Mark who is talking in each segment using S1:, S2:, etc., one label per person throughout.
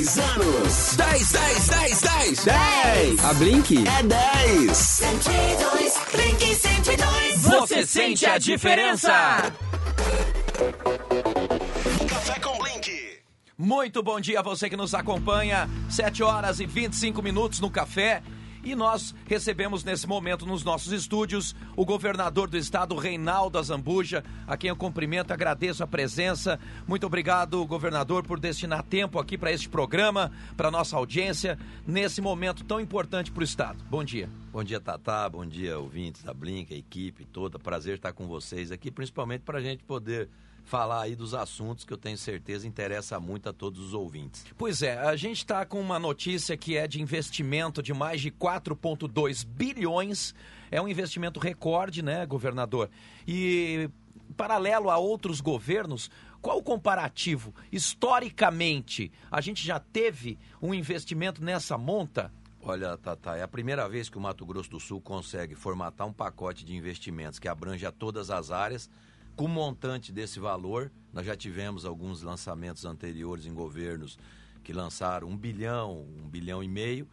S1: 10 anos.
S2: 10, 10, 10, 10.
S1: 10.
S3: A Blink
S1: É 10.
S4: 102, Blink 102.
S2: Você sente a diferença?
S1: Café com Blink.
S2: Muito bom dia a você que nos acompanha. 7 horas e 25 minutos no café. E nós recebemos nesse momento nos nossos estúdios o governador do estado, Reinaldo Azambuja, a quem eu cumprimento, agradeço a presença. Muito obrigado, governador, por destinar tempo aqui para este programa, para nossa audiência, nesse momento tão importante para o estado. Bom dia.
S5: Bom dia, Tatá. Bom dia, ouvintes da Blink, a equipe toda. Prazer estar com vocês aqui, principalmente para a gente poder falar aí dos assuntos que eu tenho certeza interessa muito a todos os ouvintes.
S2: Pois é, a gente está com uma notícia que é de investimento de mais de 4,2 bilhões. É um investimento recorde, né, governador? E paralelo a outros governos, qual o comparativo? Historicamente, a gente já teve um investimento nessa monta?
S5: Olha, Tatá, é a primeira vez que o Mato Grosso do Sul consegue formatar um pacote de investimentos que abrange a todas as áreas, com montante desse valor. Nós já tivemos alguns lançamentos anteriores em governos que lançaram um bilhão, um bilhão e meio,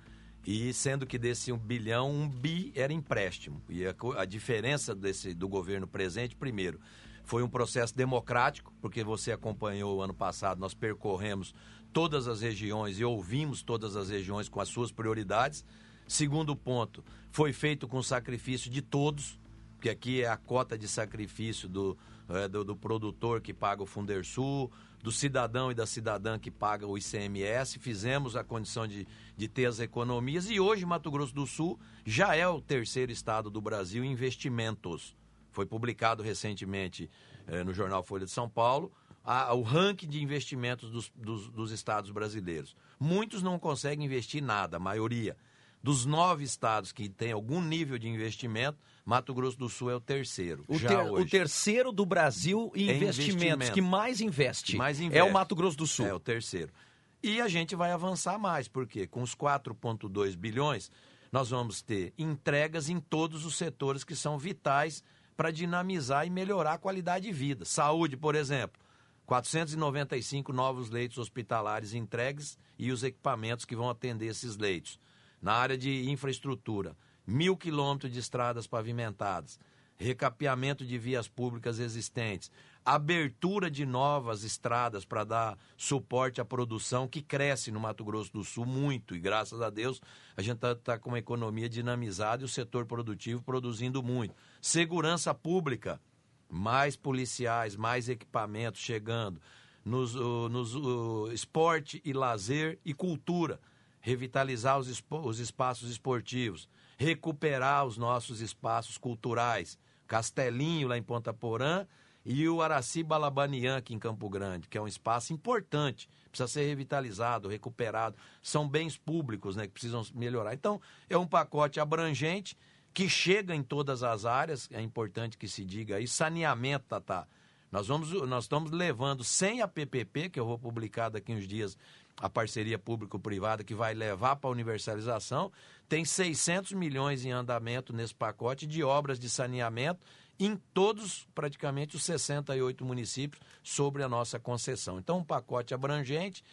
S5: e sendo que desse um bilhão, um bi era empréstimo. E a, a diferença desse, do governo presente, primeiro, foi um processo democrático, porque você acompanhou o ano passado, nós percorremos todas as regiões e ouvimos todas as regiões com as suas prioridades. Segundo ponto, foi feito com sacrifício de todos, porque aqui é a cota de sacrifício do, eh, do, do produtor que paga o Fundersul, do cidadão e da cidadã que paga o ICMS. Fizemos a condição de, de ter as economias e hoje Mato Grosso do Sul já é o terceiro estado do Brasil em investimentos. Foi publicado recentemente eh, no jornal Folha de São Paulo a- o ranking de investimentos dos, dos- dos estados brasileiros. Muitos não conseguem investir nada, a maioria. Dos nove estados que têm algum nível de investimento, Mato Grosso do Sul é o terceiro.
S2: O, ter- o terceiro do Brasil em investimentos,
S5: investimento.
S2: que mais investe,
S5: Que mais
S2: é
S5: investe.
S2: o Mato Grosso do Sul.
S5: É o terceiro. E a gente vai avançar mais, porque com os 4,2 bilhões, nós vamos ter entregas em todos os setores que são vitais para dinamizar e melhorar a qualidade de vida. Saúde, por exemplo. 495 novos leitos hospitalares entregues e os equipamentos que vão atender esses leitos. Na área de infraestrutura, mil quilômetros de estradas pavimentadas, recapeamento de vias públicas existentes, abertura de novas estradas para dar suporte à produção que cresce no Mato Grosso do Sul muito. E graças a Deus a gente está com uma economia dinamizada e o setor produtivo produzindo muito. Segurança pública, mais policiais, mais equipamentos chegando, nos, nos esporte e lazer e cultura, revitalizar os, os espaços esportivos, recuperar os nossos espaços culturais, Castelinho lá em Ponta Porã e o Araci Balabanian aqui em Campo Grande, que é um espaço importante, precisa ser revitalizado, recuperado, são bens públicos, né, que precisam melhorar. Então, é um pacote abrangente que chega em todas as áreas, é importante que se diga aí, saneamento, Tatá. Nós, vamos, nós estamos levando sem a PPP, que eu vou publicar daqui uns dias, a parceria público-privada que vai levar para a universalização, tem 600 milhões em andamento nesse pacote de obras de saneamento em todos, praticamente, os 68 municípios sobre a nossa concessão. Então, um pacote abrangente,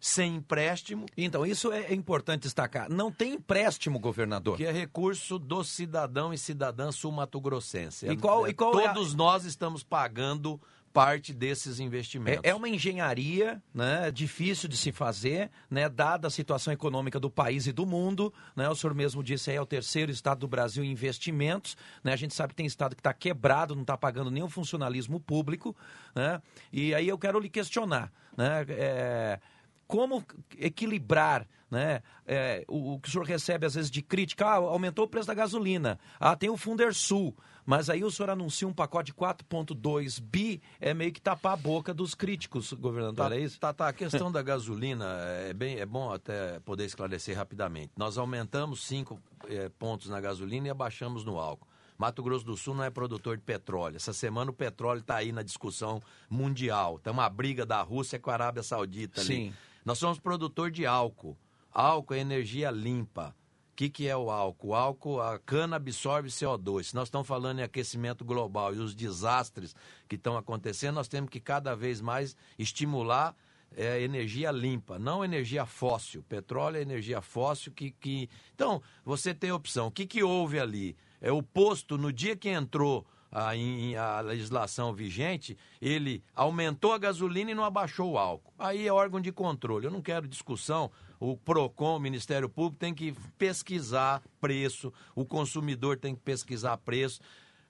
S5: sem empréstimo,
S2: Então, isso é é importante destacar. Não tem empréstimo, governador.
S5: que é recurso do cidadão e cidadã sul-mato-grossense.
S2: E qual-
S5: É-
S2: e qual é a-
S5: Todos nós estamos pagando parte desses investimentos.
S2: É, é uma engenharia né, difícil de se fazer, né, dada a situação econômica do país e do mundo. Né, o senhor mesmo disse aí, é o terceiro estado do Brasil em investimentos. Né, a gente sabe que tem estado que está quebrado, não está pagando nenhum funcionalismo público. Né, e aí eu quero lhe questionar. Né, é, como equilibrar né, é, o, o que o senhor recebe às vezes de crítica, ah, aumentou o preço da gasolina, ah, tem o Fundersul, mas aí o senhor anuncia um pacote de 4,2 bi, é meio que tapar a boca dos críticos, governador,
S5: Tá,
S2: é isso?
S5: tá, tá. A questão da gasolina é, bem, é bom até poder esclarecer rapidamente. Nós aumentamos cinco eh, pontos na gasolina e abaixamos no álcool. Mato Grosso do Sul não é produtor de petróleo. Essa semana o petróleo está aí na discussão mundial. Tem uma briga da Rússia com a Arábia Saudita ali.
S2: Sim.
S5: Nós somos produtor de álcool. Álcool é energia limpa. O que, que é o álcool? O álcool, a cana absorve CO2. Se nós estamos falando em aquecimento global e os desastres que estão acontecendo, nós temos que cada vez mais estimular é energia limpa, não energia fóssil. Petróleo é energia fóssil que. que... Então, você tem opção. O que, que houve ali? É o posto, no dia que entrou a, em- a legislação vigente, ele aumentou a gasolina e não abaixou o álcool. Aí é órgão de controle. Eu não quero discussão. O PROCON, o Ministério Público, tem que pesquisar preço, o consumidor tem que pesquisar preço.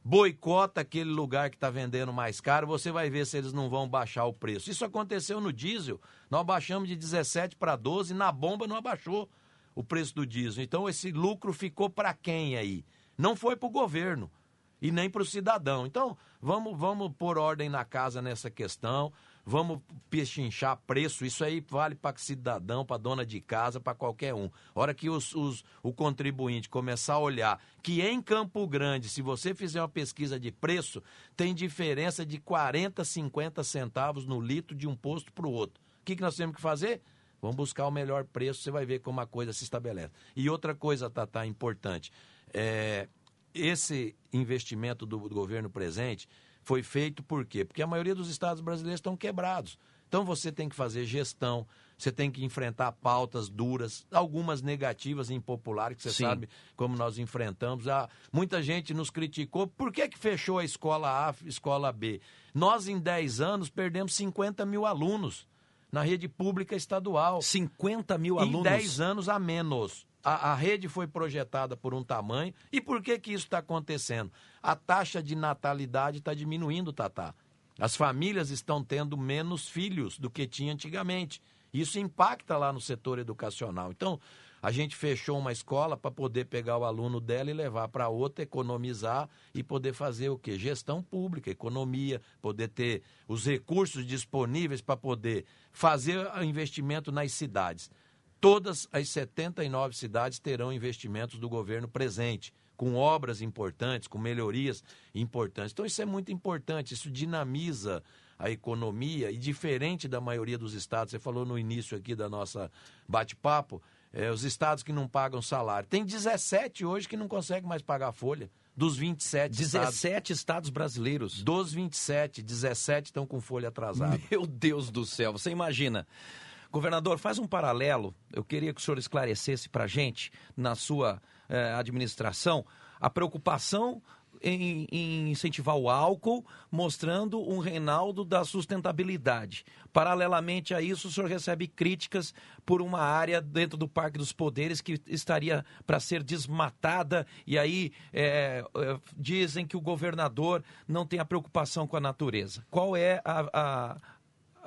S5: Boicota aquele lugar que está vendendo mais caro, você vai ver se eles não vão baixar o preço. Isso aconteceu no diesel. Nós baixamos de 17 para 12, na bomba não abaixou o preço do diesel. Então esse lucro ficou para quem aí? Não foi para o governo e nem para o cidadão. Então, vamos, vamos pôr ordem na casa nessa questão, vamos pechinchar preço, isso aí vale para cidadão, para dona de casa, para qualquer um. Hora que os, os- o contribuinte começar a olhar que em Campo Grande, se você fizer uma pesquisa de preço, tem diferença de 40, 50 centavos no litro de um posto para o outro. O que, que nós temos que fazer? Vamos buscar o melhor preço, você vai ver como a coisa se estabelece. E outra coisa, Tatá, importante. É, esse investimento do, do governo presente foi feito por quê? Porque a maioria dos estados brasileiros estão quebrados. Então você tem que fazer gestão, você tem que enfrentar pautas duras, algumas negativas e impopulares, que você
S2: Sim.
S5: sabe como nós enfrentamos. Ah, muita gente nos criticou. Por que, que fechou a escola A, escola B? Nós, em 10 anos, perdemos 50 mil alunos na rede pública estadual.
S2: 50 mil
S5: Em
S2: alunos.
S5: 10 anos a menos. A, a rede foi projetada por um tamanho. E por que, que isso está acontecendo? A taxa de natalidade está diminuindo, Tatá. As famílias estão tendo menos filhos do que tinha antigamente. Isso impacta lá no setor educacional. Então, a gente fechou uma escola para poder pegar o aluno dela e levar para outra, economizar e poder fazer o quê? Gestão pública, economia, poder ter os recursos disponíveis para poder fazer investimento nas cidades. Todas as 79 cidades terão investimentos do governo presente, com obras importantes, com melhorias importantes. Então, isso é muito importante, isso dinamiza a economia e diferente da maioria dos estados, você falou no início aqui da nossa bate-papo, é, os estados que não pagam salário. Tem 17 hoje que não conseguem mais pagar a folha, dos 27 estados.
S2: 17 estados brasileiros.
S5: Dos 27, 17 estão com folha atrasada.
S2: Meu Deus do céu, você imagina. Governador, faz um paralelo. Eu queria que o senhor esclarecesse para a gente, na sua eh, administração, a preocupação em, em incentivar o álcool, mostrando um Reinaldo da sustentabilidade. Paralelamente a isso, o senhor recebe críticas por uma área dentro do Parque dos Poderes que estaria para ser desmatada, e aí eh, eh, dizem que o governador não tem a preocupação com a natureza. Qual é a- a,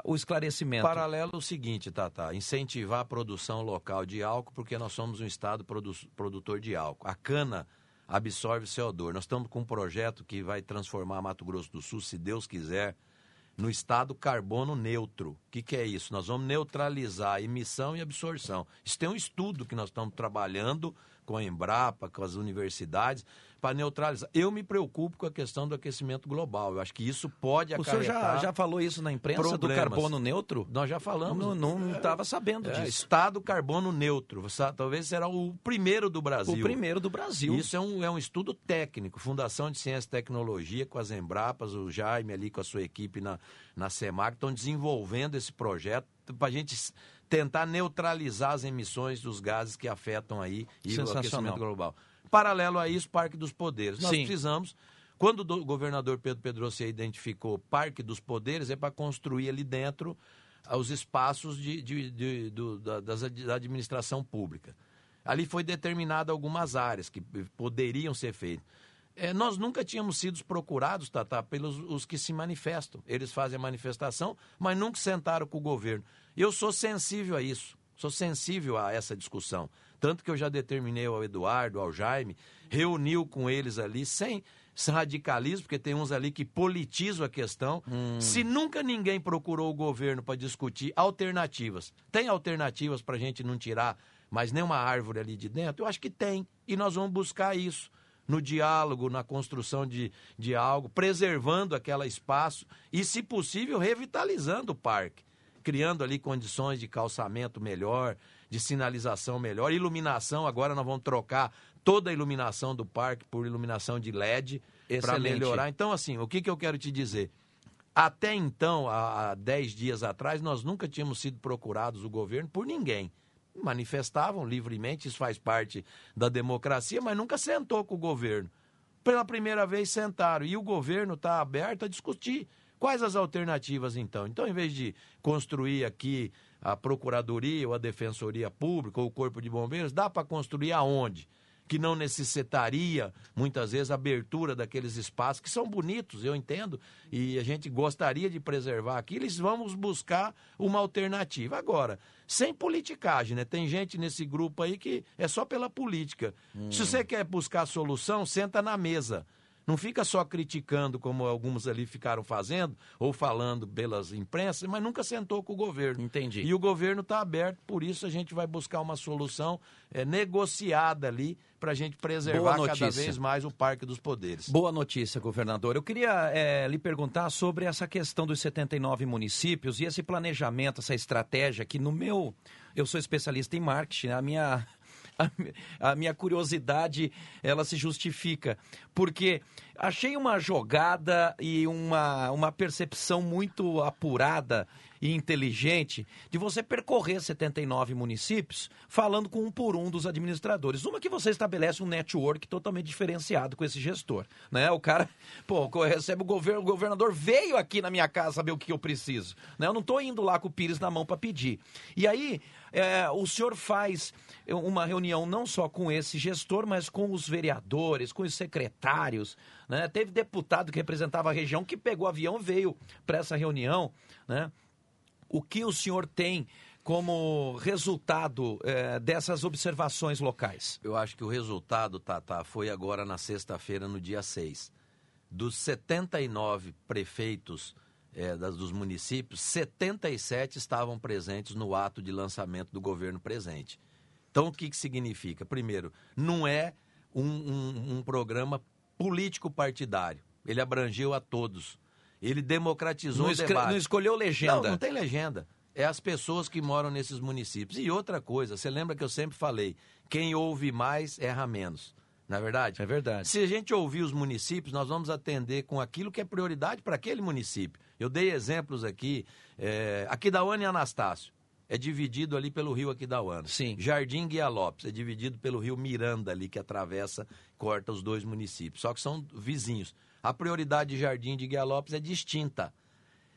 S2: o esclarecimento.
S5: Paralelo é o seguinte, Tata, incentivar a produção local de álcool, porque nós somos um estado produ- produtor de álcool. A cana absorve CO2. Nós estamos com um projeto que vai transformar Mato Grosso do Sul, se Deus quiser, no estado carbono neutro. O que, que é isso? Nós vamos neutralizar a emissão e absorção. Isso tem um estudo que nós estamos trabalhando com a Embrapa, com as universidades, para neutralizar. Eu me preocupo com a questão do aquecimento global. Eu acho que isso pode
S2: O senhor
S5: acarretar...
S2: já, já falou isso na imprensa do
S5: problemas.
S2: carbono neutro?
S5: Nós já falamos.
S2: Não estava sabendo
S5: É,
S2: disso.
S5: Estado carbono neutro. Talvez será o primeiro do Brasil.
S2: O primeiro do Brasil.
S5: Isso é um, é um estudo técnico. Fundação de Ciência e Tecnologia, com as Embrapas, o Jaime ali com a sua equipe na, na SEMAC, estão desenvolvendo esse projeto para a gente tentar neutralizar as emissões dos gases que afetam aí e o aquecimento global. Paralelo a isso, Parque dos Poderes. Nós
S2: Sim.
S5: precisamos. Quando o do- governador Pedro Pedroso identificou Parque dos Poderes, é para construir ali dentro ah, os espaços de, de- de- da, da administração pública. Ali foi determinado algumas áreas que poderiam ser feitas. É, nós nunca tínhamos sido procurados, Tatá, pelos os que se manifestam. Eles fazem a manifestação, mas nunca sentaram com o governo. Eu sou sensível a isso, sou sensível a essa discussão. Tanto que eu já determinei ao Eduardo, ao Jaime, reuniu com eles ali, sem radicalismo, porque tem uns ali que politizam a questão. Se nunca ninguém procurou o governo para discutir alternativas, tem alternativas para a gente não tirar mais nenhuma árvore ali de dentro? Eu acho que tem. E nós vamos buscar isso no diálogo, na construção de, de algo, preservando aquele espaço e, se possível, revitalizando o parque, criando ali condições de calçamento melhor, de sinalização melhor, iluminação. Agora nós vamos trocar toda a iluminação do parque por iluminação de LED para melhorar. Então, assim, o que, que eu quero te dizer? Até então, há há 10 dias atrás, nós nunca tínhamos sido procurados, o governo, por ninguém. Manifestavam livremente, isso faz parte da democracia, mas nunca sentou com o governo. Pela primeira vez sentaram. E o governo está aberto a discutir. Quais as alternativas, então? Então, em vez de construir aqui a Procuradoria ou a Defensoria Pública ou o Corpo de Bombeiros, dá para construir aonde? Que não necessitaria, muitas vezes, a abertura daqueles espaços que são bonitos, eu entendo, e a gente gostaria de preservar aquilo, eles vamos buscar uma alternativa. Agora, sem politicagem, né? Tem gente nesse grupo aí que é só pela política. Se você quer buscar solução, senta na mesa. Não fica só criticando, como alguns ali ficaram fazendo, ou falando pelas imprensas, mas nunca sentou com o governo.
S2: Entendi.
S5: E o governo está aberto, por isso a gente vai buscar uma solução é, negociada ali para a gente preservar cada vez mais o Parque dos Poderes.
S2: Boa notícia, governador. Eu queria eh, lhe perguntar sobre essa questão dos 79 municípios e esse planejamento, essa estratégia que no meu. Eu sou especialista em marketing, a minha. A, mi- a minha curiosidade ela se justifica. Porque achei uma jogada e uma, uma percepção muito apurada e inteligente de você percorrer 79 municípios falando com um por um dos administradores. Uma que você estabelece um network totalmente diferenciado com esse gestor, né? O cara, pô, recebe o governo, o governador veio aqui na minha casa saber o que eu preciso, né? Eu não estou indo lá com o Pires na mão para pedir. E aí, é, o senhor faz uma reunião não só com esse gestor, mas com os vereadores, com os secretários, né? Teve deputado que representava a região que pegou avião veio para essa reunião, né? O que o senhor tem como resultado eh, dessas observações locais?
S5: Eu acho que o resultado, Tata, foi agora na sexta-feira, no dia 6. Dos 79 prefeitos eh, das- dos municípios, 77 estavam presentes no ato de lançamento do governo presente. Então, o que, que significa? Primeiro, não é um, um- um programa político-partidário. Ele abrangeu a todos. Ele democratizou
S2: Não,
S5: o debate.
S2: não escolheu legenda.
S5: Não, não tem legenda. É as pessoas que moram nesses municípios. E outra coisa, você lembra que eu sempre falei, quem ouve mais erra menos. Não é verdade?
S2: É verdade.
S5: Se a gente ouvir os municípios, nós vamos atender com aquilo que é prioridade para aquele município. Eu dei exemplos aqui, é, Aquidauana e Anastácio. É dividido ali pelo rio Aquidauana.
S2: Sim.
S5: Jardim Guia Lopes é dividido pelo rio Miranda ali, que atravessa, corta os dois municípios. Só que são vizinhos. A prioridade de Jardim de Guia Lopes é distinta.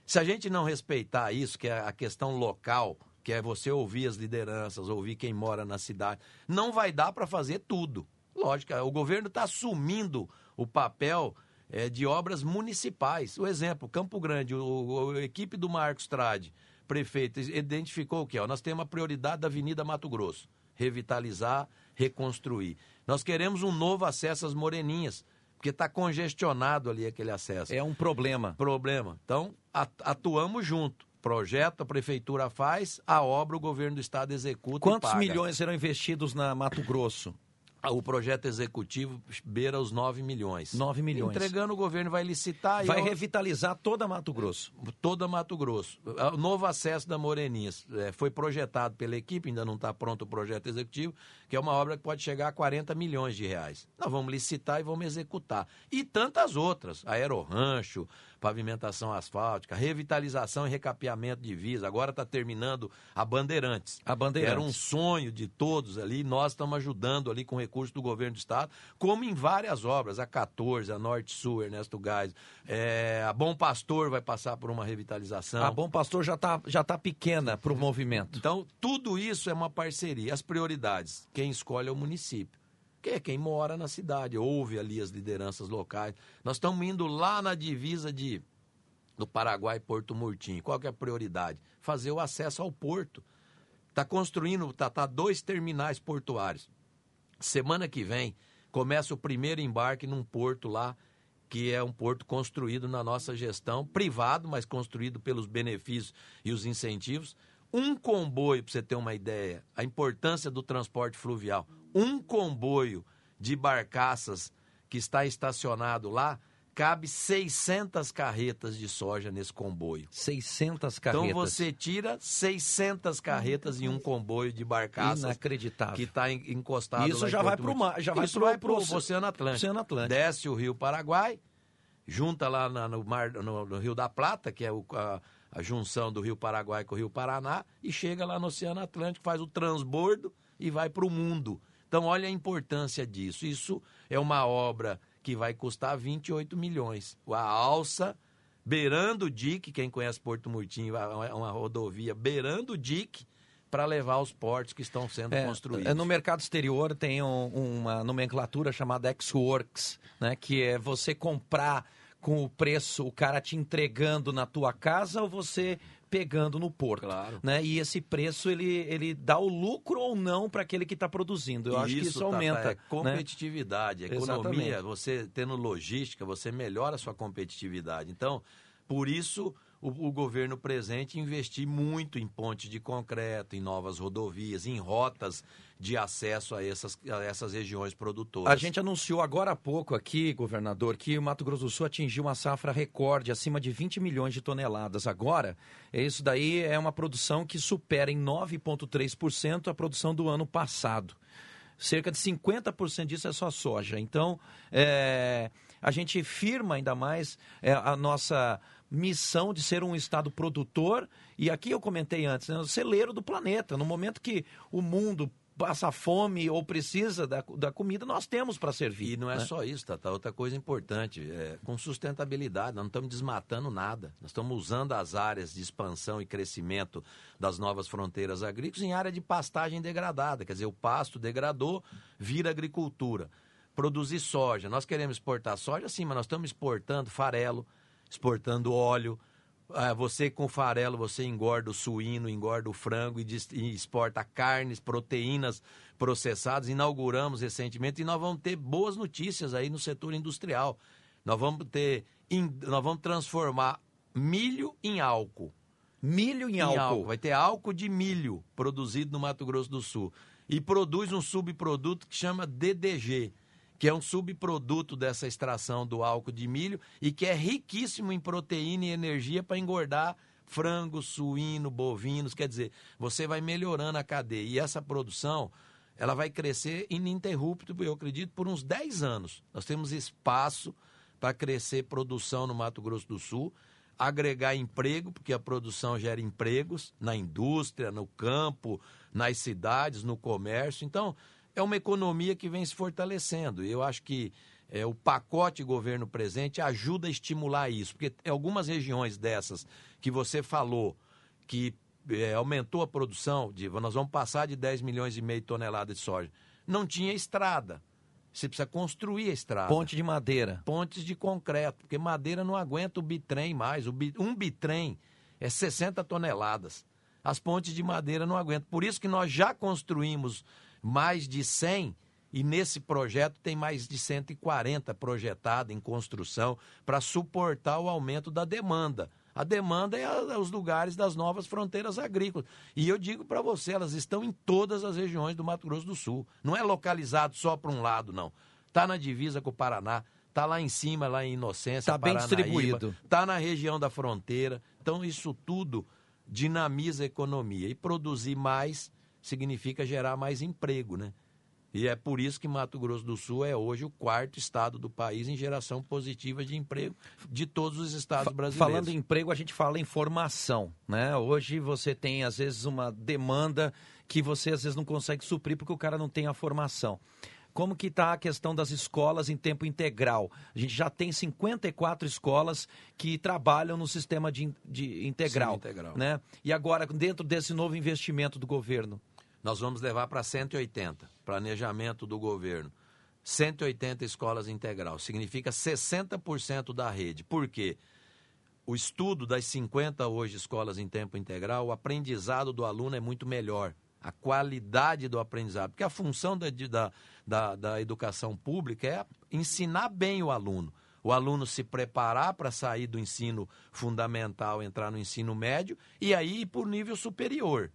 S5: Se a gente não respeitar isso, que é a questão local, que é você ouvir as lideranças, ouvir quem mora na cidade, não vai dar para fazer tudo. Lógico, o governo está assumindo o papel eh, de obras municipais. O exemplo, Campo Grande, o, a equipe do Marcos Trade, prefeito, identificou o que? Ó, nós temos a prioridade da Avenida Mato Grosso. Revitalizar, reconstruir. Nós queremos um novo acesso às Moreninhas, porque está congestionado ali aquele acesso
S2: É um problema.
S5: problema. Então, at- atuamos junto. Projeto a prefeitura faz, a obra o governo do estado executa e
S2: Quantos milhões serão investidos na Mato Grosso?
S5: Ah, O projeto executivo beira os 9 milhões.
S2: 9 milhões.
S5: Entregando, o governo vai licitar
S2: Vai
S5: e eu-
S2: revitalizar toda Mato Grosso.
S5: toda Mato Grosso. O novo acesso da Moreninhas eh, foi projetado pela equipe, ainda não está pronto o projeto executivo, que é uma obra que pode chegar a 40 milhões de reais. Nós vamos licitar e vamos executar. E tantas outras, aerorrancho, pavimentação asfáltica, revitalização e recapeamento de vias. Agora está terminando a Bandeirantes.
S2: A Bandeirantes.
S5: Era um sonho de todos ali, nós estamos ajudando ali com recursos do governo do estado, como em várias obras, a 14, a Norte Sul, Ernesto Gás, é, a Bom Pastor vai passar por uma revitalização.
S2: A Bom Pastor já está já tá pequena para o movimento.
S5: Então, tudo isso é uma parceria. As prioridades, quem escolhe é o município. Que é quem mora na cidade, ouve ali as lideranças locais. Nós estamos indo lá na divisa de do Paraguai Porto Murtinho. Qual que é a prioridade? Fazer o acesso ao porto. Está construindo, tá, tá dois terminais portuários. Semana que vem começa o primeiro embarque num porto lá, que é um porto construído na nossa gestão, privado, mas construído pelos benefícios e os incentivos. Um comboio, para você ter uma ideia, a importância do transporte fluvial. Um comboio de barcaças que está estacionado lá, cabe 600 carretas de soja nesse comboio.
S2: 600 carretas.
S5: Então você tira 600 carretas em um comboio de barcaças
S2: Inacreditável.
S5: que está encostado
S2: Isso já vai pro
S5: Murtinho.
S2: mar- já vai
S5: Isso
S2: pro-
S5: vai
S2: pro oce-
S5: Oceano Atlântico.
S2: Oceano Atlântico.
S5: Desce o Rio Paraguai, junta lá na- no, mar, no, no Rio da Plata, que é o- a, a junção do Rio Paraguai com o Rio Paraná, e chega lá no Oceano Atlântico, faz o transbordo e vai para o mundo. Então, olha a importância disso. Isso é uma obra que vai custar 28 milhões. A alça beirando o dique, quem conhece Porto Murtinho, é uma rodovia beirando o dique para levar os portos que estão sendo
S2: É,
S5: construídos.
S2: é, no mercado exterior tem um- uma nomenclatura chamada X-Works, né? Que é você comprar com o preço, o cara te entregando na tua casa ou você pegando no porto.
S5: Claro.
S2: Né? E esse preço, ele, ele dá o lucro ou não para aquele que está produzindo. Eu acho que isso aumenta.
S5: é
S2: né?
S5: competitividade, economia,
S2: Exatamente.
S5: você tendo logística, você melhora a sua competitividade. Então, por isso o, o governo presente investir muito em pontes de concreto, em novas rodovias, em rotas de acesso a essas, a essas regiões produtoras.
S2: A gente anunciou agora há pouco aqui, governador, que o Mato Grosso do Sul atingiu uma safra recorde, acima de 20 milhões de toneladas. Agora, isso daí é uma produção que supera em 9,3% a produção do ano passado. Cerca de 50% disso é só soja. Então, é, a gente firma ainda mais é, a nossa missão de ser um estado produtor e aqui eu comentei antes, né, o celeiro do planeta. No momento que o mundo passa fome ou precisa da, da comida, nós temos para servir.
S5: E não é
S2: né?
S5: só isso, Tata. Outra coisa importante, é, com sustentabilidade, nós não estamos desmatando nada. Nós estamos usando as áreas de expansão e crescimento das novas fronteiras agrícolas em área de pastagem degradada. Quer dizer, o pasto degradou, vira agricultura. Produzir soja. Nós queremos exportar soja, sim, mas nós estamos exportando farelo, exportando óleo. Ah, você com farelo, você engorda o suíno, engorda o frango e, exporta carnes, proteínas processadas. Inauguramos recentemente e nós vamos ter boas notícias aí no setor industrial. Nós vamos ter, nós vamos transformar milho em álcool.
S2: Milho em,
S5: Em
S2: álcool.
S5: Vai ter álcool de milho produzido no Mato Grosso do Sul. E produz um subproduto que chama DDG, que é um subproduto dessa extração do álcool de milho e que é riquíssimo em proteína e energia para engordar frango, suíno, bovinos. Quer dizer, você vai melhorando a cadeia. E essa produção, ela vai crescer ininterrupto, eu acredito, por uns 10 anos. Nós temos espaço para crescer produção no Mato Grosso do Sul agregar emprego, porque a produção gera empregos na indústria, no campo, nas cidades, no comércio. Então, é uma economia que vem se fortalecendo. E eu acho que é, o pacote governo presente ajuda a estimular isso, porque algumas regiões dessas que você falou que é, aumentou a produção, de, nós vamos passar de 10 milhões e meio de toneladas de soja. Não tinha estrada. Você precisa construir a estrada
S2: Ponte de madeira.
S5: pontes de concreto, porque madeira não aguenta o bitrem mais. O bi- um bitrem é 60 toneladas. As pontes de madeira não aguentam. Por isso que nós já construímos mais de 100 e nesse projeto tem mais de 140 projetado em construção para suportar o aumento da demanda. A demanda é a- os lugares das novas fronteiras agrícolas. E eu digo para você, elas estão em todas as regiões do Mato Grosso do Sul. Não é localizado só para um lado, não. Está na divisa com o Paraná, está lá em cima, lá em Inocência,
S2: Tá bem distribuído.
S5: Está na região da fronteira. Então, isso tudo dinamiza a economia. E produzir mais significa gerar mais emprego, né? E é por isso que Mato Grosso do Sul é hoje o quarto estado do país em geração positiva de emprego de todos os estados brasileiros.
S2: Falando em emprego, a gente fala em formação, né? Hoje você tem, às vezes, uma demanda que você, às vezes, não consegue suprir porque o cara não tem a formação. Como que está a questão das escolas em tempo integral? A gente já tem 54 escolas que trabalham no sistema de, de integral,
S5: Sim, integral.
S2: né? E agora, dentro desse novo investimento do governo,
S5: Nós vamos levar para 180, planejamento do governo. 180 escolas integral, significa 60% da rede. Por quê? O estudo das 50 hoje escolas em tempo integral, o aprendizado do aluno é muito melhor. A qualidade do aprendizado. Porque a função da, da, da, da educação pública é ensinar bem o aluno. O aluno se preparar para sair do ensino fundamental, entrar no ensino médio e aí ir para o nível superior.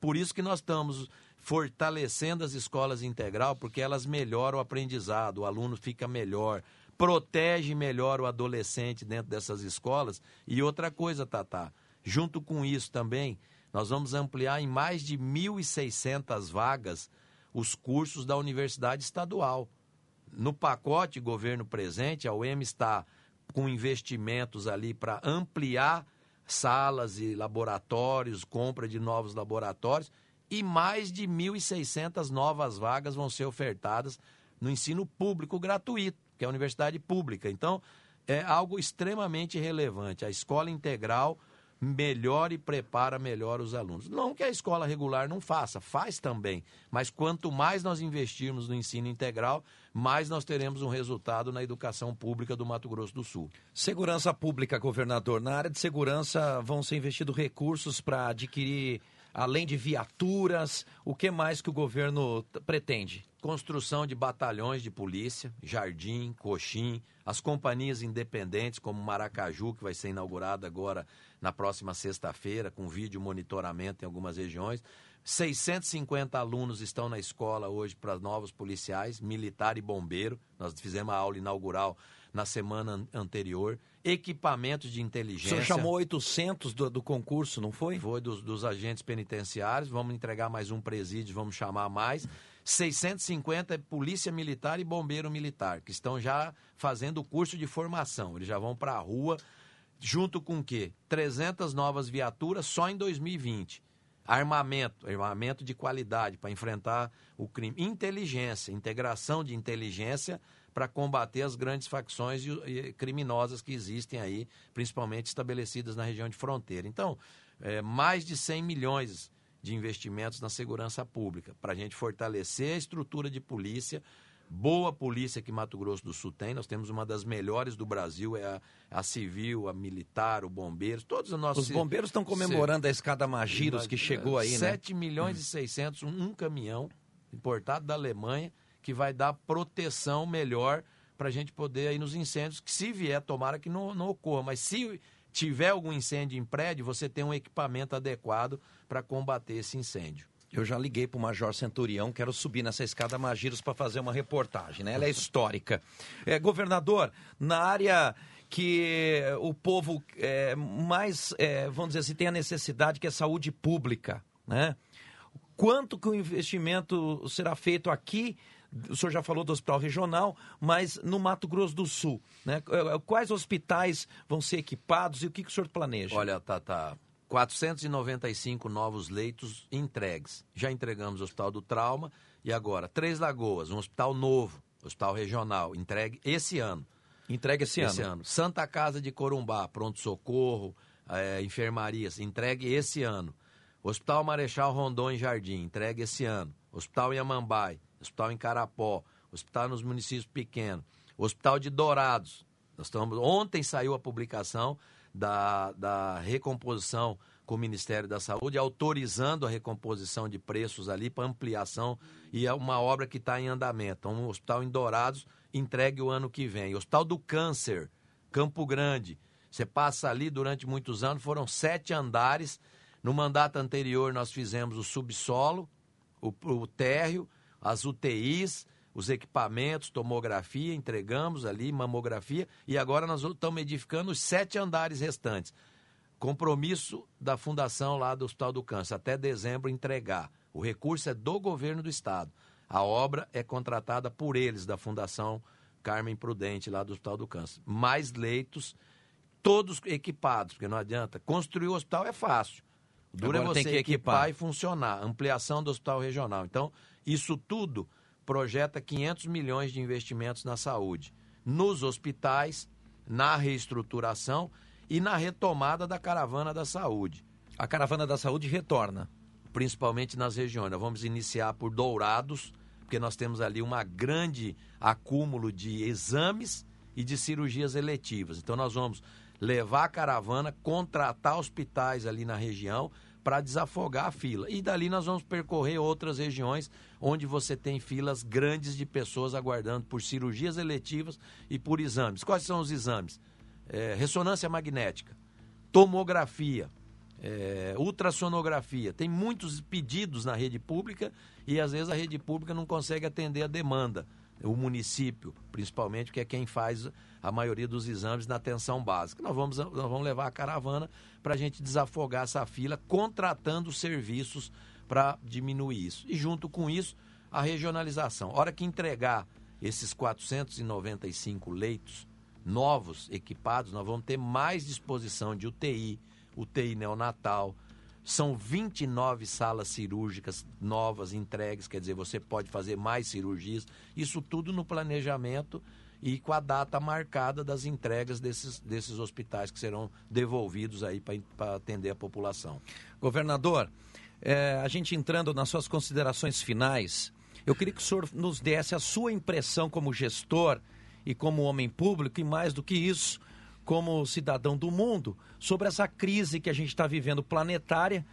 S5: Por isso que nós estamos fortalecendo as escolas integral, porque elas melhoram o aprendizado, o aluno fica melhor, protege melhor o adolescente dentro dessas escolas. E outra coisa, Tatá, junto com isso também, nós vamos ampliar em mais de 1.600 vagas os cursos da Universidade Estadual. No pacote governo presente, a UEM está com investimentos ali para ampliar salas e laboratórios, compra de novos laboratórios e mais de 1.600 novas vagas vão ser ofertadas no ensino público gratuito, que é a universidade pública. Então, é algo extremamente relevante. A escola integral melhora e prepara melhor os alunos. Não que a escola regular não faça, faz também. Mas quanto mais nós investirmos no ensino integral, mais nós teremos um resultado na educação pública do Mato Grosso do Sul.
S2: Segurança pública, governador. Na área de segurança vão ser investidos recursos para adquirir, além de viaturas, o que mais que o governo pretende?
S5: construção de batalhões de polícia, Jardim, Coxim, as companhias independentes como Maracaju, que vai ser inaugurada agora na próxima sexta-feira, com vídeo monitoramento em algumas regiões. 650 alunos estão na escola hoje para novos policiais, militar e bombeiro. Nós fizemos a aula inaugural na semana an- anterior. Equipamentos de
S2: O
S5: inteligência.
S2: senhor chamou 800 do, do concurso, não foi?
S5: Foi dos, dos agentes penitenciários. Vamos entregar mais um presídio, vamos chamar mais. 650 é Polícia Militar e Bombeiro Militar, que estão já fazendo o curso de formação. Eles já vão para a rua, junto com o quê? 300 novas viaturas só em 2020. Armamento, armamento de qualidade para enfrentar o crime. Inteligência, integração de inteligência para combater as grandes facções criminosas que existem aí, principalmente estabelecidas na região de fronteira. Então, é, mais de 100 milhões de investimentos na segurança pública, para a gente fortalecer a estrutura de polícia, boa polícia que Mato Grosso do Sul tem, nós temos uma das melhores do Brasil, é a, a civil, a militar, o bombeiros, todos os nossos...
S2: Os bombeiros estão comemorando a escada Magiros que chegou aí, né?
S5: 7 milhões e 600, um, um caminhão importado da Alemanha que vai dar proteção melhor para a gente poder aí nos incêndios, que se vier, tomara que não, não ocorra, mas se tiver algum incêndio em prédio, você tem um equipamento adequado para combater esse incêndio.
S2: Eu já liguei para o Major Centurião, quero subir nessa escada Magiros para fazer uma reportagem, né? Ela é histórica. É, governador, na área que o povo é, mais, é, vamos dizer assim, tem a necessidade, que é saúde pública, né? Quanto que o investimento será feito aqui? O senhor já falou do hospital regional, mas no Mato Grosso do Sul, né? Quais hospitais vão ser equipados e o que, que o senhor planeja?
S5: Olha, Tata, 495 novos leitos entregues. Já entregamos o Hospital do Trauma e agora Três Lagoas, um hospital novo, hospital regional, entregue esse ano.
S2: Entrega esse,
S5: esse
S2: ano.
S5: ano. Santa Casa de Corumbá, pronto-socorro, eh, enfermarias, entregue esse ano. Hospital Marechal Rondon em Jardim, entregue esse ano. Hospital em Amambai, Hospital em Carapó, Hospital nos municípios pequenos. Hospital de Dourados. Nós estamos, ontem saiu a publicação da, da recomposição com o Ministério da Saúde, autorizando a recomposição de preços ali para ampliação e é uma obra que está em andamento. Um hospital em Dourados entregue o ano que vem. Hospital do Câncer, Campo Grande. Você passa ali durante muitos anos, foram sete andares. No mandato anterior, nós fizemos o subsolo, o, o térreo, as UTIs, os equipamentos, tomografia, entregamos ali, mamografia, e agora nós estamos edificando os sete andares restantes. Compromisso da fundação lá do Hospital do Câncer, até dezembro entregar. O recurso é do governo do estado. A obra é contratada por eles, da Fundação Carmen Prudente, lá do Hospital do Câncer. Mais leitos, todos equipados, porque não adianta. Construir o hospital é fácil. O duro é
S2: Agora
S5: você
S2: tem que
S5: equipar.
S2: equipar.
S5: e funcionar. Ampliação do hospital regional. Então, isso tudo projeta 500 milhões de investimentos na saúde, nos hospitais, na reestruturação e na retomada da caravana da saúde,
S2: A caravana da saúde retorna.
S5: principalmente nas regiões. Nós vamos iniciar por Dourados, porque nós temos ali uma grande acúmulo de exames e de cirurgias eletivas. Então nós vamos levar a caravana, contratar hospitais ali na região para desafogar a fila. E dali nós vamos percorrer outras regiões onde você tem filas grandes de pessoas aguardando por cirurgias eletivas e por exames. Quais são os exames? É, ressonância magnética, tomografia, é, ultrassonografia. Tem muitos pedidos na rede pública e às vezes a rede pública não consegue atender a demanda. O município, principalmente, que é quem faz a maioria dos exames na atenção básica. Nós vamos, nós vamos levar a caravana para a gente desafogar essa fila, contratando serviços para diminuir isso. E junto com isso, a regionalização. A hora que entregar esses 495 leitos novos, equipados, nós vamos ter mais disposição de UTI, UTI neonatal. São 29 salas cirúrgicas novas entregues, quer dizer, você pode fazer mais cirurgias. Isso tudo no planejamento e com a data marcada das entregas desses, desses hospitais que serão devolvidos aí para atender a população.
S2: Governador, é, a gente entrando nas suas considerações finais, eu queria que o senhor nos desse a sua impressão como gestor e como homem público, e mais do que isso, como cidadão do mundo, sobre essa crise que a gente está vivendo planetária.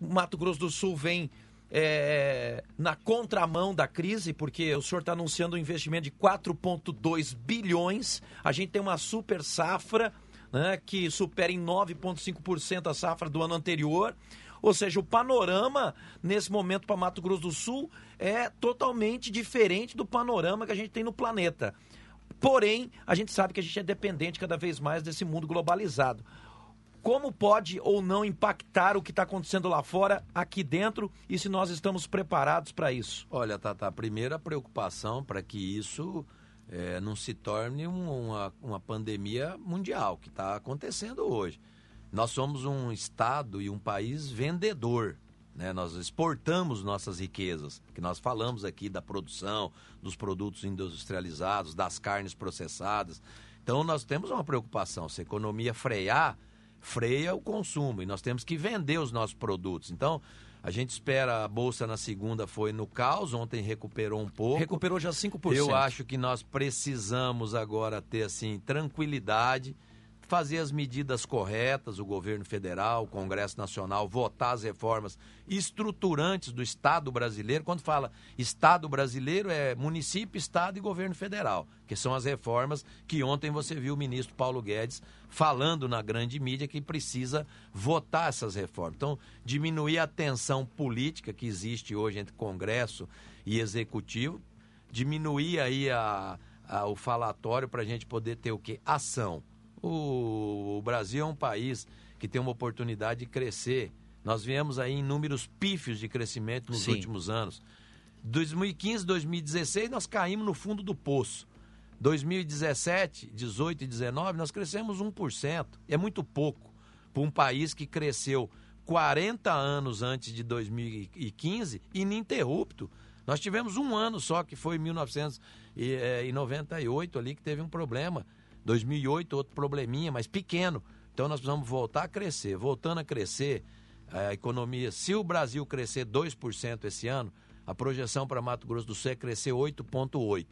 S2: Mato Grosso do Sul vem é, na contramão da crise, porque o senhor está anunciando um investimento de 4,2 bilhões. A gente tem uma super safra né, que supera em 9,5% a safra do ano anterior. Ou seja, o panorama nesse momento para Mato Grosso do Sul é totalmente diferente do panorama que a gente tem no planeta. Porém, a gente sabe que a gente é dependente cada vez mais desse mundo globalizado. Como pode ou não impactar o que está acontecendo lá fora, aqui dentro, e se nós estamos preparados para isso?
S5: Olha, Tata, a primeira preocupação para que isso é, não se torne uma, uma pandemia mundial, que está acontecendo hoje. Nós somos um Estado e um país vendedor. Né? Nós exportamos nossas riquezas, que nós falamos aqui da produção, dos produtos industrializados, das carnes processadas. Então nós temos uma preocupação. Se a economia frear, freia o consumo e nós temos que vender os nossos produtos. Então, a gente espera a bolsa na segunda foi no caos, ontem recuperou um pouco.
S2: Recuperou já 5%.
S5: Eu acho que nós precisamos agora ter assim tranquilidade fazer as medidas corretas, o governo federal, o Congresso Nacional, votar as reformas estruturantes do Estado brasileiro. Quando fala Estado brasileiro, é município, Estado e governo federal, que são as reformas que ontem você viu o ministro Paulo Guedes falando na grande mídia que precisa votar essas reformas. Então, diminuir a tensão política que existe hoje entre Congresso e Executivo, diminuir aí a, a o falatório para a gente poder ter o quê? Ação o, Brasil é um país que tem uma oportunidade de crescer. Nós viemos aí em números pífios de crescimento nos
S2: Sim.
S5: últimos anos. 2015, 2016, nós caímos no fundo do poço. 2017, 18 e 19, nós crescemos 1%. É muito pouco para um país que cresceu 40 anos antes de 2015, ininterrupto. Nós tivemos um ano só, que foi em 1998 ali, que teve um problema 2008, outro probleminha, mas pequeno. Então nós precisamos voltar a crescer. Voltando a crescer, a economia, se o Brasil crescer 2% esse ano, a projeção para Mato Grosso do Sul é crescer 8,8%.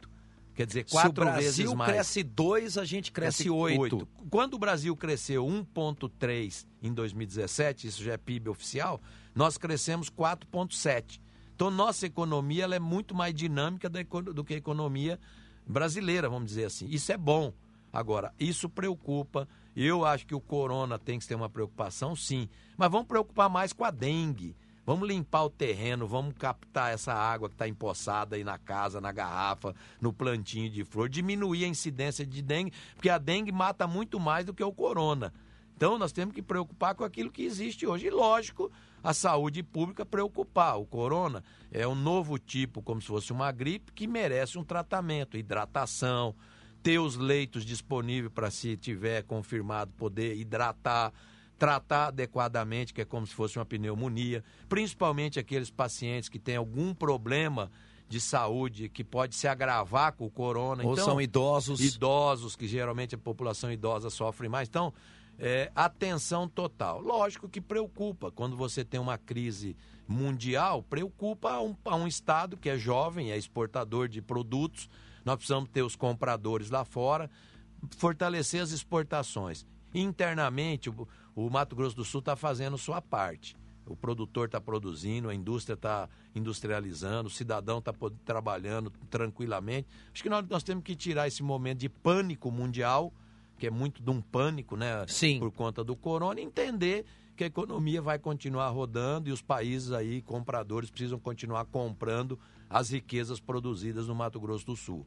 S5: Quer dizer, quatro vezes mais.
S2: Se o Brasil cresce 2, a gente cresce 8.
S5: Quando o Brasil cresceu 1,3 em 2017, isso já é PIB oficial, nós crescemos 4,7. Então, nossa economia é muito mais dinâmica do que a economia brasileira, vamos dizer assim. Isso é bom. Agora, isso preocupa. Eu acho que o corona tem que ter uma preocupação, sim. Mas vamos preocupar mais com a dengue. Vamos limpar o terreno, vamos captar essa água que está empoçada aí na casa, na garrafa, no plantinho de flor, diminuir a incidência de dengue, porque a dengue mata muito mais do que o corona. Então nós temos que preocupar com aquilo que existe hoje. E lógico, a saúde pública preocupar. O corona é um novo tipo, como se fosse uma gripe, que merece um tratamento, hidratação, ter os leitos disponíveis para, se tiver confirmado, poder hidratar, tratar adequadamente, que é como se fosse uma pneumonia, principalmente aqueles pacientes que têm algum problema de saúde que pode se agravar com o corona.
S2: Ou
S5: então,
S2: são idosos.
S5: Idosos, que geralmente a população idosa sofre mais. Então, é, atenção total. Lógico que preocupa. Quando você tem uma crise mundial, preocupa a um, a um Estado que é jovem, é exportador de produtos, nós precisamos ter os compradores lá fora, fortalecer as exportações. Internamente, o, o Mato Grosso do Sul está fazendo sua parte. O produtor está produzindo, a indústria está industrializando, o cidadão está trabalhando tranquilamente. Acho que nós, nós temos que tirar esse momento de pânico mundial, que é muito de um pânico, né?
S2: Sim.
S5: Por conta do corona, e entender que a economia vai continuar rodando e os países aí, compradores, precisam continuar comprando as riquezas produzidas no Mato Grosso do Sul.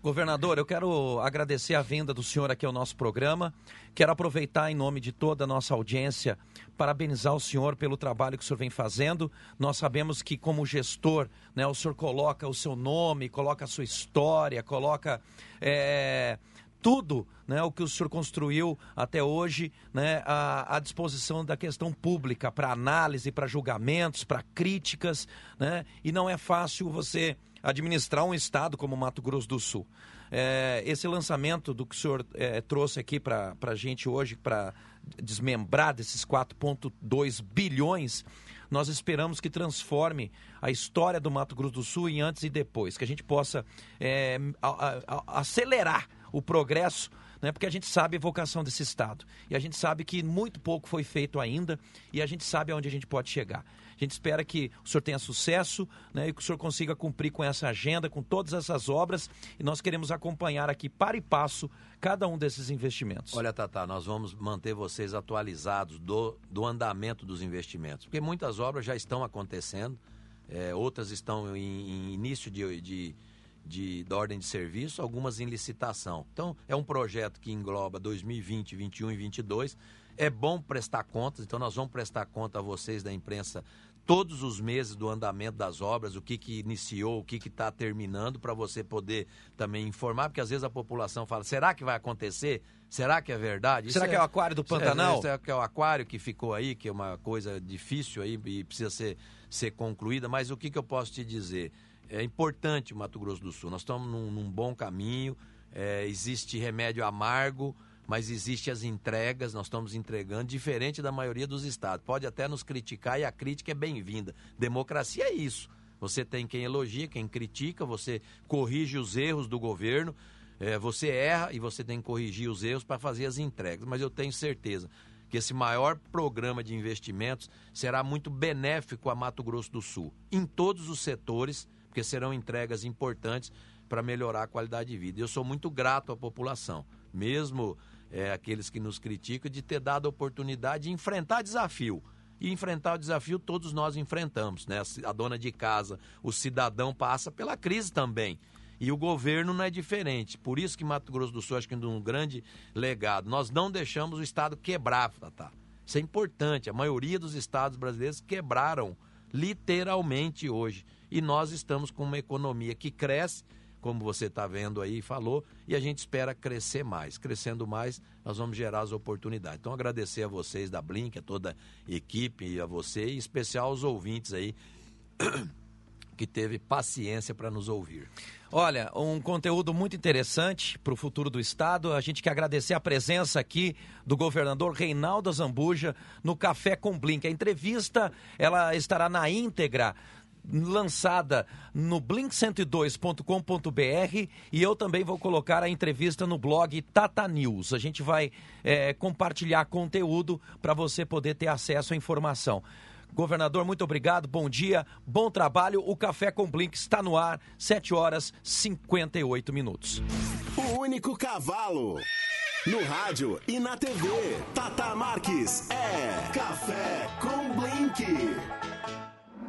S2: Governador, eu quero agradecer a vinda do senhor aqui ao nosso programa. Quero aproveitar em nome de toda a nossa audiência, parabenizar o senhor pelo trabalho que o senhor vem fazendo. Nós sabemos que, como gestor, né, o senhor coloca o seu nome, coloca a sua história, coloca. É tudo né, o que o senhor construiu até hoje né, à, à disposição da questão pública, para análise, para julgamentos, para críticas. Né, e não é fácil você administrar um estado como Mato Grosso do Sul. É, esse lançamento do que o senhor é, trouxe aqui para a gente hoje, para desmembrar desses 4,2 bilhões, nós esperamos que transforme a história do Mato Grosso do Sul em antes e depois, que a gente possa é, a, a, acelerar o progresso né, porque a gente sabe a vocação desse Estado. E a gente sabe que muito pouco foi feito ainda e a gente sabe aonde a gente pode chegar. A gente espera que o senhor tenha sucesso né, e que o senhor consiga cumprir com essa agenda, com todas essas obras. E nós queremos acompanhar aqui, para e passo, cada um desses investimentos.
S5: Olha, Tata, nós vamos manter vocês atualizados do, do andamento dos investimentos, porque muitas obras já estão acontecendo, é, outras estão em, em início de, de de, de ordem de serviço, algumas em licitação. Então, é um projeto que engloba 2020, 2021 e 2022. É bom prestar contas, então nós vamos prestar conta a vocês da imprensa todos os meses do andamento das obras, o que, que iniciou, o que está terminando, para você poder também informar, porque às vezes a população fala, será que vai acontecer? Será que é verdade?
S2: Será Isso que é, é o aquário do Pantanal?
S5: Será que é o aquário que ficou aí, que é uma coisa difícil aí e precisa ser, ser concluída, mas o que, que eu posso te dizer? É importante o Mato Grosso do Sul. Nós estamos num, num bom caminho, é, existe remédio amargo, mas existe as entregas, nós estamos entregando, diferente da maioria dos estados. Pode até nos criticar e a crítica é bem-vinda. Democracia é isso. Você tem quem elogia, quem critica, você corrige os erros do governo, é, você erra e você tem que corrigir os erros para fazer as entregas. Mas eu tenho certeza que esse maior programa de investimentos será muito benéfico a Mato Grosso do Sul, em todos os setores porque serão entregas importantes para melhorar a qualidade de vida. Eu sou muito grato à população, mesmo é, aqueles que nos criticam, de ter dado a oportunidade de enfrentar desafio. E enfrentar o desafio todos nós enfrentamos, né? A dona de casa, o cidadão passa pela crise também. E o governo não é diferente. Por isso que Mato Grosso do Sul, acho que é um grande legado. Nós não deixamos o Estado quebrar, Tatá. Isso é importante. A maioria dos estados brasileiros quebraram literalmente hoje. E nós estamos com uma economia que cresce, como você está vendo aí, falou, e a gente espera crescer mais. Crescendo mais, nós vamos gerar as oportunidades. Então, agradecer a vocês da Blink, a toda a equipe a você, e em especial aos ouvintes aí que teve paciência para nos ouvir.
S2: Olha, um conteúdo muito interessante para o futuro do Estado. A gente quer agradecer a presença aqui do governador Reinaldo Zambuja no Café com Blink. A entrevista ela estará na íntegra lançada no blink102.com.br e eu também vou colocar a entrevista no blog Tata News. A gente vai é, compartilhar conteúdo para você poder ter acesso à informação. Governador, muito obrigado, bom dia, bom trabalho. O Café com Blink está no ar, 7 horas 58 minutos.
S1: O único cavalo. No rádio e na TV. Tata Marques é Café com Blink.